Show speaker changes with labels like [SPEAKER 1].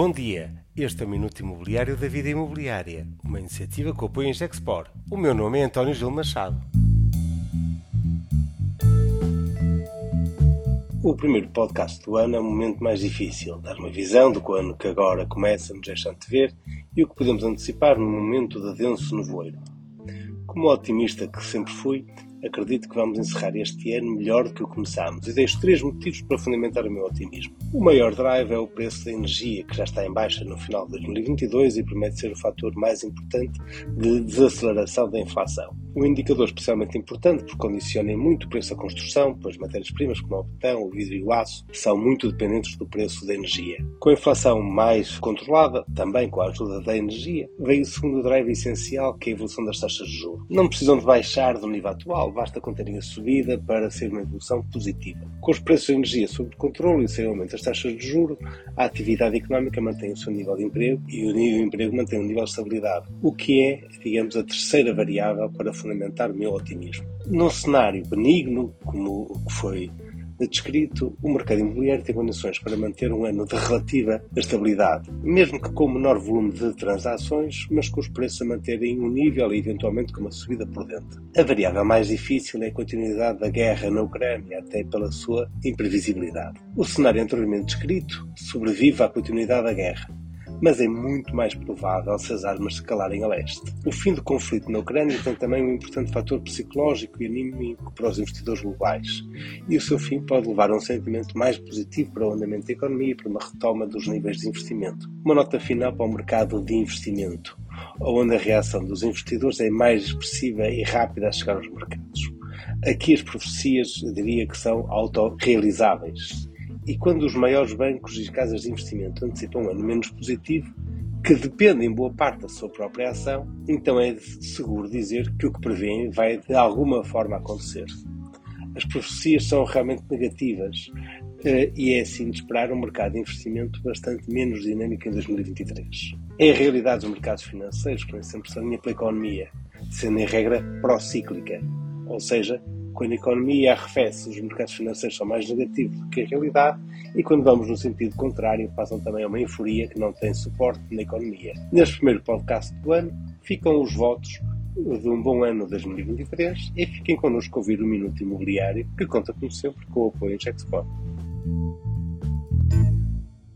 [SPEAKER 1] Bom dia, este é o Minuto Imobiliário da Vida Imobiliária, uma iniciativa que apoia em Gexpor. O meu nome é António Gil Machado. O primeiro podcast do ano é o momento mais difícil, dar uma visão do que o ano que agora começa nos deixa ver e o que podemos antecipar no momento de denso nevoeiro. Como otimista que sempre fui, acredito que vamos encerrar este ano melhor do que o começámos e deixo três motivos para fundamentar o meu otimismo. O maior drive é o preço da energia, que já está em baixa no final de 2022 e promete ser o fator mais importante de desaceleração da inflação. Um indicador especialmente importante porque condiciona muito o preço da construção, pois matérias-primas como o betão, o vidro e o aço são muito dependentes do preço da energia. Com a inflação mais controlada, também com a ajuda da energia, veio o segundo drive essencial, que é a evolução das taxas de juros. Não precisam de baixar do nível atual, basta conterem a subida para ser uma evolução positiva. Com os preços da energia sob controle e sem aumento das taxas de juros, a atividade económica mantém o seu nível de emprego e o nível de emprego mantém um nível de estabilidade, o que é, digamos, a terceira variável para fundamentar o meu otimismo. Num cenário benigno, como o que foi descrito, o mercado imobiliário tem condições para manter um ano de relativa estabilidade, mesmo que com menor volume de transações, mas com os preços a manterem um nível e eventualmente com uma subida por dentro. A variável mais difícil é a continuidade da guerra na Ucrânia, até pela sua imprevisibilidade. O cenário anteriormente descrito sobrevive à continuidade da guerra, mas é muito mais provável se as armas se calarem a leste. O fim do conflito na Ucrânia tem também um importante fator psicológico e anímico para os investidores globais, e o seu fim pode levar a um sentimento mais positivo para o andamento da economia e para uma retoma dos níveis de investimento. Uma nota final para o mercado de investimento, onde a reação dos investidores é mais expressiva e rápida a chegar aos mercados. Aqui as profecias, diria que são autorrealizáveis e quando os maiores bancos e casas de investimento antecipam um ano menos positivo, que depende em boa parte da sua própria ação, então é seguro dizer que o que prevêem vai de alguma forma acontecer. As profecias são realmente negativas eh, e é assim de esperar um mercado de investimento bastante menos dinâmico em 2023. É a realidade dos mercados financeiros sempre se alinha pela economia, sendo em regra pró-cíclica, ou seja, quando a economia arrefece, os mercados financeiros são mais negativos do que a realidade e quando vamos no sentido contrário, passam também a uma euforia que não tem suporte na economia. Neste primeiro podcast do ano, ficam os votos de um bom ano 2023 e fiquem connosco a ouvir o Minuto Imobiliário, que conta como sempre com o apoio em Checkspot.